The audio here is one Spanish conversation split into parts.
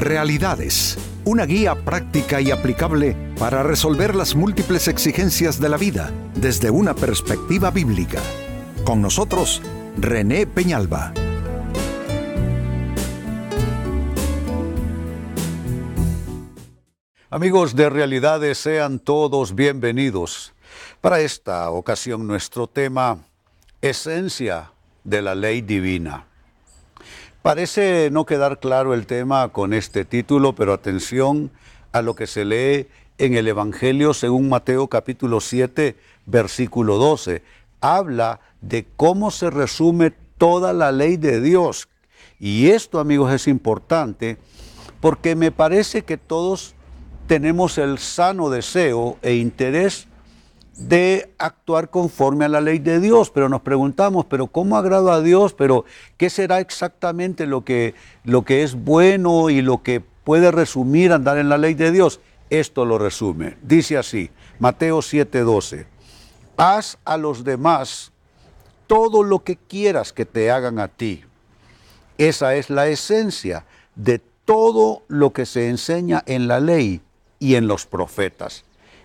Realidades, una guía práctica y aplicable para resolver las múltiples exigencias de la vida desde una perspectiva bíblica. Con nosotros, René Peñalba. Amigos de Realidades, sean todos bienvenidos. Para esta ocasión nuestro tema, esencia de la ley divina. Parece no quedar claro el tema con este título, pero atención a lo que se lee en el Evangelio según Mateo capítulo 7, versículo 12. Habla de cómo se resume toda la ley de Dios. Y esto, amigos, es importante porque me parece que todos tenemos el sano deseo e interés de actuar conforme a la ley de Dios, pero nos preguntamos, pero ¿cómo agrado a Dios? Pero ¿qué será exactamente lo que, lo que es bueno y lo que puede resumir andar en la ley de Dios? Esto lo resume. Dice así, Mateo 7:12, haz a los demás todo lo que quieras que te hagan a ti. Esa es la esencia de todo lo que se enseña en la ley y en los profetas.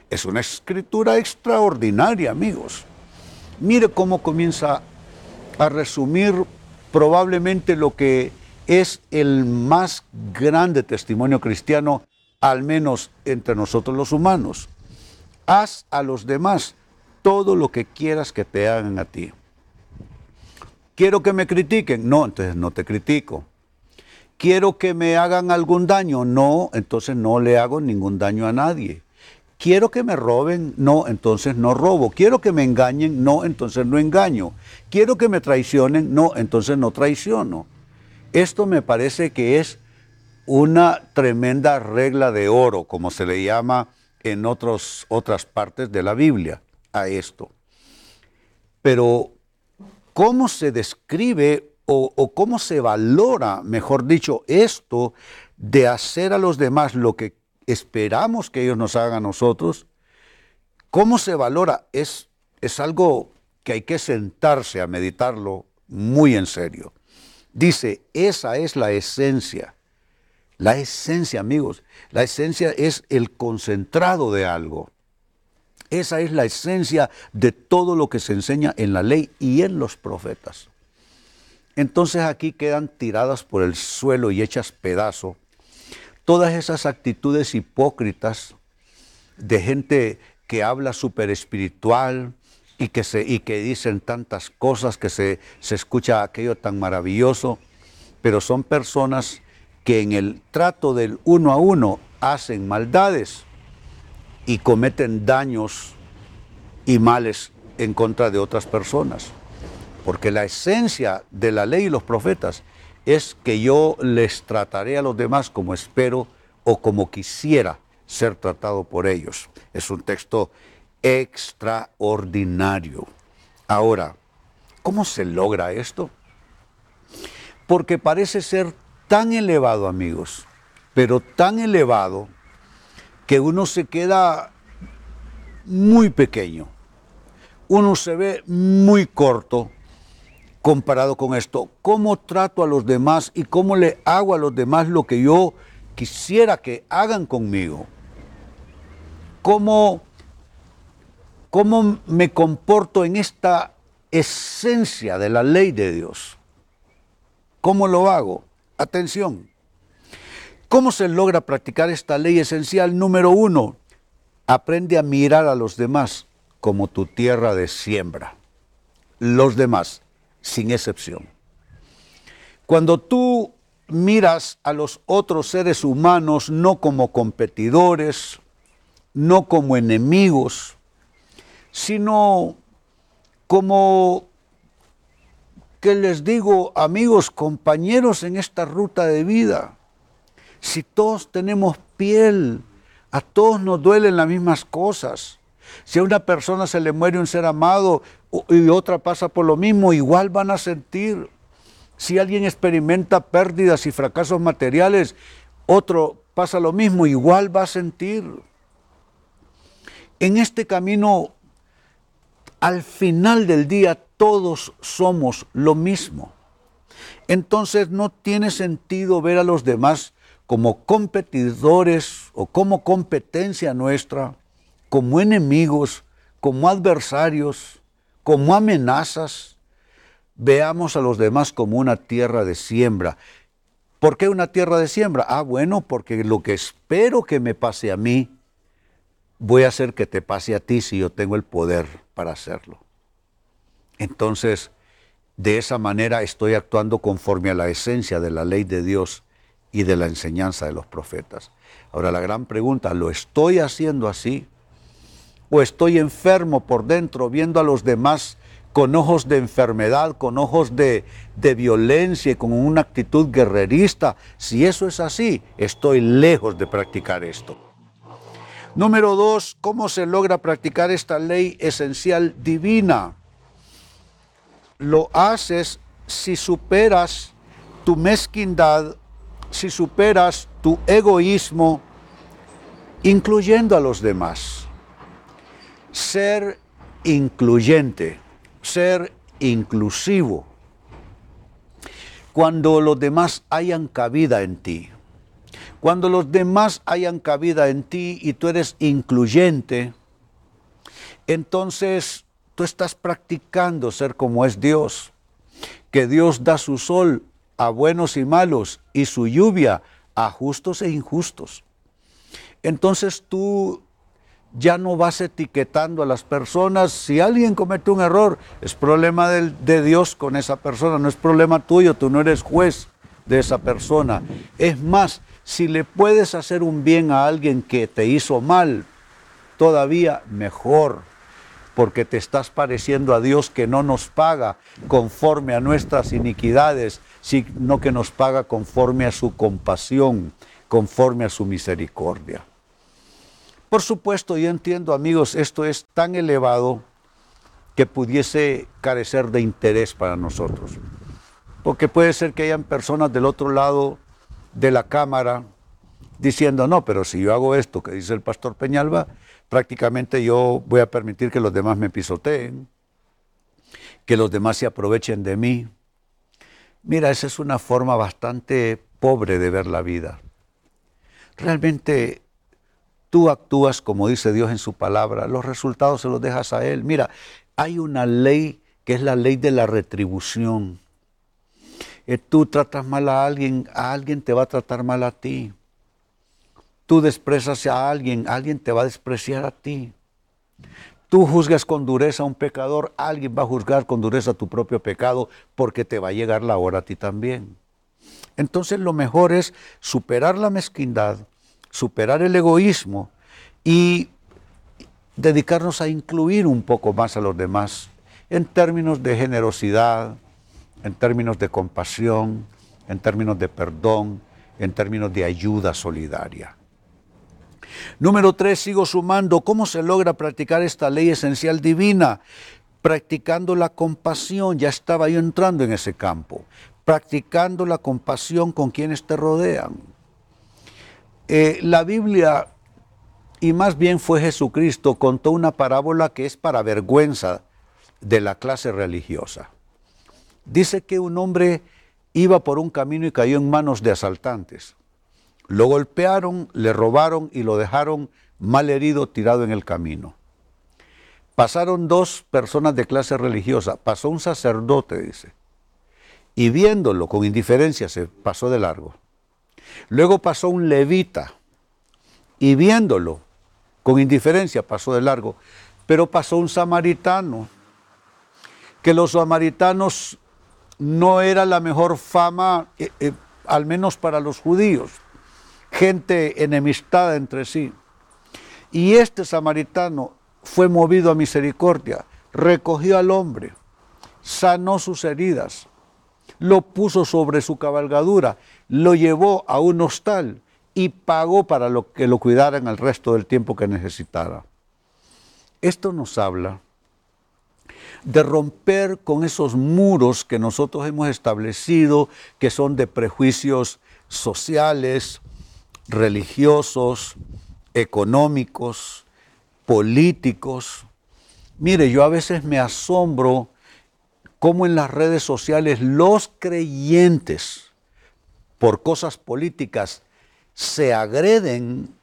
Es una escritura extraordinaria, amigos. Mire cómo comienza a resumir probablemente lo que es el más grande testimonio cristiano, al menos entre nosotros los humanos. Haz a los demás todo lo que quieras que te hagan a ti. Quiero que me critiquen, no, entonces no te critico. Quiero que me hagan algún daño, no, entonces no le hago ningún daño a nadie. Quiero que me roben, no, entonces no robo. Quiero que me engañen, no, entonces no engaño. Quiero que me traicionen, no, entonces no traiciono. Esto me parece que es una tremenda regla de oro, como se le llama en otros, otras partes de la Biblia, a esto. Pero, ¿cómo se describe o, o cómo se valora, mejor dicho, esto de hacer a los demás lo que esperamos que ellos nos hagan a nosotros. ¿Cómo se valora? Es, es algo que hay que sentarse a meditarlo muy en serio. Dice, esa es la esencia. La esencia, amigos, la esencia es el concentrado de algo. Esa es la esencia de todo lo que se enseña en la ley y en los profetas. Entonces aquí quedan tiradas por el suelo y hechas pedazo todas esas actitudes hipócritas de gente que habla súper espiritual y que, se, y que dicen tantas cosas, que se, se escucha aquello tan maravilloso, pero son personas que en el trato del uno a uno hacen maldades y cometen daños y males en contra de otras personas. Porque la esencia de la ley y los profetas es que yo les trataré a los demás como espero o como quisiera ser tratado por ellos. Es un texto extraordinario. Ahora, ¿cómo se logra esto? Porque parece ser tan elevado, amigos, pero tan elevado que uno se queda muy pequeño. Uno se ve muy corto comparado con esto. ¿Cómo trato a los demás y cómo le hago a los demás lo que yo quisiera que hagan conmigo? ¿Cómo, cómo me comporto en esta esencia de la ley de Dios? ¿Cómo lo hago? Atención. ¿Cómo se logra practicar esta ley esencial? Número uno, aprende a mirar a los demás como tu tierra de siembra. Los demás sin excepción. Cuando tú miras a los otros seres humanos no como competidores, no como enemigos, sino como, que les digo, amigos, compañeros en esta ruta de vida. Si todos tenemos piel, a todos nos duelen las mismas cosas. Si a una persona se le muere un ser amado y otra pasa por lo mismo, igual van a sentir. Si alguien experimenta pérdidas y fracasos materiales, otro pasa lo mismo, igual va a sentir. En este camino, al final del día, todos somos lo mismo. Entonces no tiene sentido ver a los demás como competidores o como competencia nuestra, como enemigos, como adversarios, como amenazas, veamos a los demás como una tierra de siembra. ¿Por qué una tierra de siembra? Ah, bueno, porque lo que espero que me pase a mí, voy a hacer que te pase a ti si yo tengo el poder para hacerlo. Entonces, de esa manera estoy actuando conforme a la esencia de la ley de Dios y de la enseñanza de los profetas. Ahora la gran pregunta, ¿lo estoy haciendo así? ¿O estoy enfermo por dentro viendo a los demás con ojos de enfermedad, con ojos de, de violencia y con una actitud guerrerista? Si eso es así, estoy lejos de practicar esto. Número dos, ¿cómo se logra practicar esta ley esencial divina? Lo haces si superas tu mezquindad si superas tu egoísmo, incluyendo a los demás. Ser incluyente, ser inclusivo. Cuando los demás hayan cabida en ti, cuando los demás hayan cabida en ti y tú eres incluyente, entonces tú estás practicando ser como es Dios, que Dios da su sol a buenos y malos y su lluvia a justos e injustos. Entonces tú ya no vas etiquetando a las personas. Si alguien comete un error, es problema de, Dios con esa persona, no es problema tuyo, tú no eres juez de esa persona. Es más, si le puedes hacer un bien a alguien que te hizo mal, todavía mejor porque te estás pareciendo a Dios que no nos paga conforme a nuestras iniquidades, sino que nos paga conforme a su compasión, conforme a su misericordia. Por supuesto, yo entiendo, amigos, esto es tan elevado que pudiese carecer de interés para nosotros. Porque puede ser que hayan personas del otro lado de la cámara diciendo, no, pero si yo hago esto que dice el pastor Peñalba, prácticamente yo voy a permitir que los demás me pisoteen, que los demás se aprovechen de mí. Mira, esa es una forma bastante pobre de ver la vida. Realmente tú actúas como dice Dios en su palabra, los resultados se los dejas a Él. Mira, hay una ley que es la ley de la retribución. Eh, tú tratas mal a alguien, a alguien te va a tratar mal a ti tú desprecias a alguien, alguien te va a despreciar a ti. Tú juzgas con dureza a un pecador, alguien va a juzgar con dureza tu propio pecado porque te va a llegar la hora a ti también. Entonces lo mejor es superar la mezquindad, superar el egoísmo y dedicarnos a incluir un poco más a los demás en términos de generosidad, en términos de compasión, en términos de perdón, en términos de ayuda solidaria. Número tres, sigo sumando, ¿cómo se logra practicar esta ley esencial divina? Practicando la compasión, ya estaba yo entrando en ese campo, practicando la compasión con quienes te rodean. Eh, la Biblia, y más bien fue Jesucristo, contó una parábola que es para vergüenza de la clase religiosa. Dice que un hombre iba por un camino y cayó en manos de asaltantes. Lo golpearon, le robaron y lo dejaron mal herido tirado en el camino. Pasaron dos personas de clase religiosa, pasó un sacerdote, dice, y viéndolo con indiferencia se pasó de largo. Luego pasó un levita, y viéndolo con indiferencia pasó de largo, pero pasó un samaritano, que los samaritanos no era la mejor fama, eh, eh, al menos para los judíos gente enemistada entre sí. Y este samaritano fue movido a misericordia, recogió al hombre, sanó sus heridas, lo puso sobre su cabalgadura, lo llevó a un hostal y pagó para lo que lo cuidaran el resto del tiempo que necesitara. Esto nos habla de romper con esos muros que nosotros hemos establecido, que son de prejuicios sociales, religiosos, económicos, políticos. Mire, yo a veces me asombro cómo en las redes sociales los creyentes, por cosas políticas, se agreden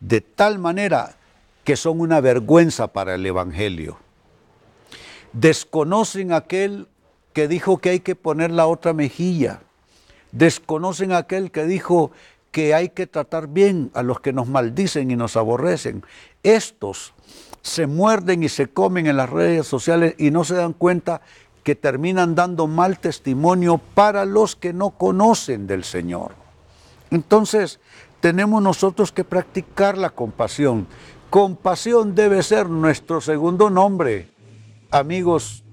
de tal manera que son una vergüenza para el Evangelio. Desconocen aquel que dijo que hay que poner la otra mejilla. Desconocen aquel que dijo que hay que tratar bien a los que nos maldicen y nos aborrecen. Estos se muerden y se comen en las redes sociales y no se dan cuenta que terminan dando mal testimonio para los que no conocen del Señor. Entonces, tenemos nosotros que practicar la compasión. Compasión debe ser nuestro segundo nombre. Amigos,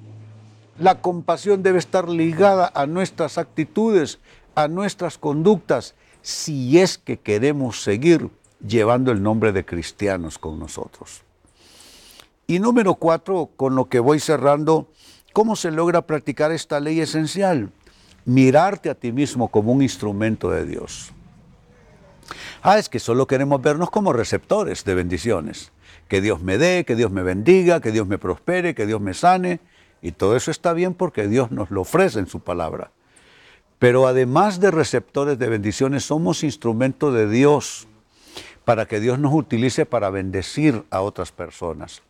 la compasión debe estar ligada a nuestras actitudes, a nuestras conductas, si es que queremos seguir llevando el nombre de cristianos con nosotros. Y número cuatro, con lo que voy cerrando, ¿cómo se logra practicar esta ley esencial? Mirarte a ti mismo como un instrumento de Dios. Ah, es que solo queremos vernos como receptores de bendiciones. Que Dios me dé, que Dios me bendiga, que Dios me prospere, que Dios me sane. Y todo eso está bien porque Dios nos lo ofrece en su palabra. Pero además de receptores de bendiciones, somos instrumento de Dios para que Dios nos utilice para bendecir a otras personas.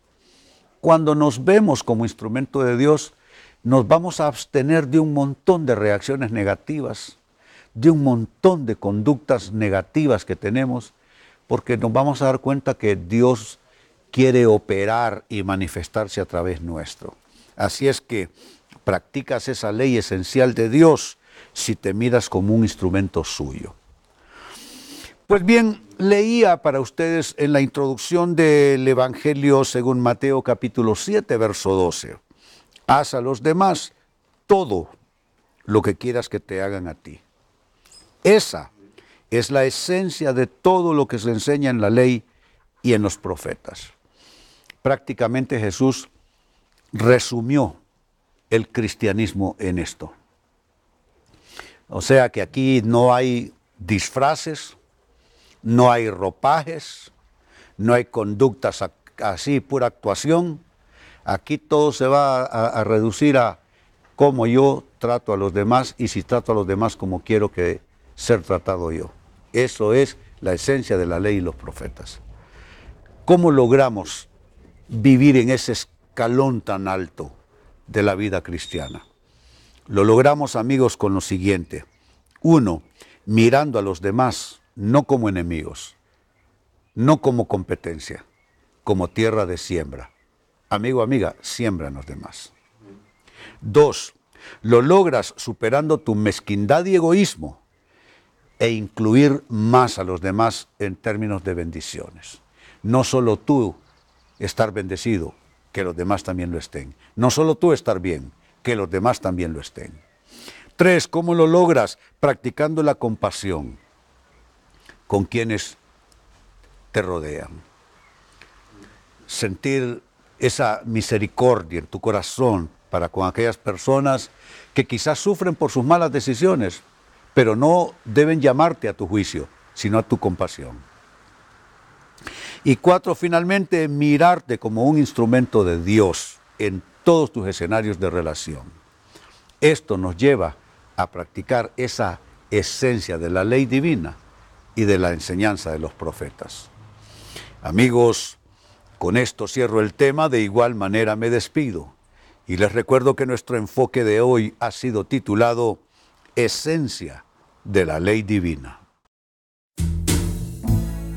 Cuando nos vemos como instrumento de Dios, nos vamos a abstener de un montón de reacciones negativas, de un montón de conductas negativas que tenemos, porque nos vamos a dar cuenta que Dios quiere operar y manifestarse a través nuestro. Así es que practicas esa ley esencial de Dios si te miras como un instrumento suyo. Pues bien, leía para ustedes en la introducción del Evangelio según Mateo capítulo 7, verso 12. Haz a los demás todo lo que quieras que te hagan a ti. Esa es la esencia de todo lo que se enseña en la ley y en los profetas. Prácticamente Jesús resumió el cristianismo en esto. O sea que aquí no hay disfraces, no hay ropajes, no hay conductas así, pura actuación. Aquí todo se va a, reducir a cómo yo trato a los demás y si trato a los demás como quiero que ser tratado yo. Eso es la esencia de la ley y los profetas. ¿Cómo logramos vivir en ese escalón tan alto de la vida cristiana? Lo logramos, amigos, con lo siguiente. Uno, mirando a los demás no como enemigos, no como competencia, como tierra de siembra. Amigo, amiga, siembran los demás. Dos, lo logras superando tu mezquindad y egoísmo e incluir más a los demás en términos de bendiciones. No solo tú estar bendecido, que los demás también lo estén. No solo tú estar bien, que los demás también lo estén. Tres, ¿cómo lo logras? Practicando la compasión con quienes te rodean. Sentir esa misericordia en tu corazón para con aquellas personas que quizás sufren por sus malas decisiones, pero no deben llamarte a tu juicio, sino a tu compasión. Y cuatro, finalmente, mirarte como un instrumento de Dios en todos tus escenarios de relación. Esto nos lleva a practicar esa esencia de la ley divina y de la enseñanza de los profetas. Amigos, con esto cierro el tema, de igual manera me despido y les recuerdo que nuestro enfoque de hoy ha sido titulado Esencia de la Ley Divina.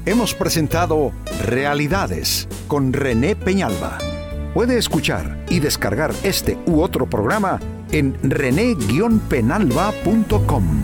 Hemos presentado Realidades con René Peñalba. Puede escuchar y descargar este u otro programa en rene-penalba.com.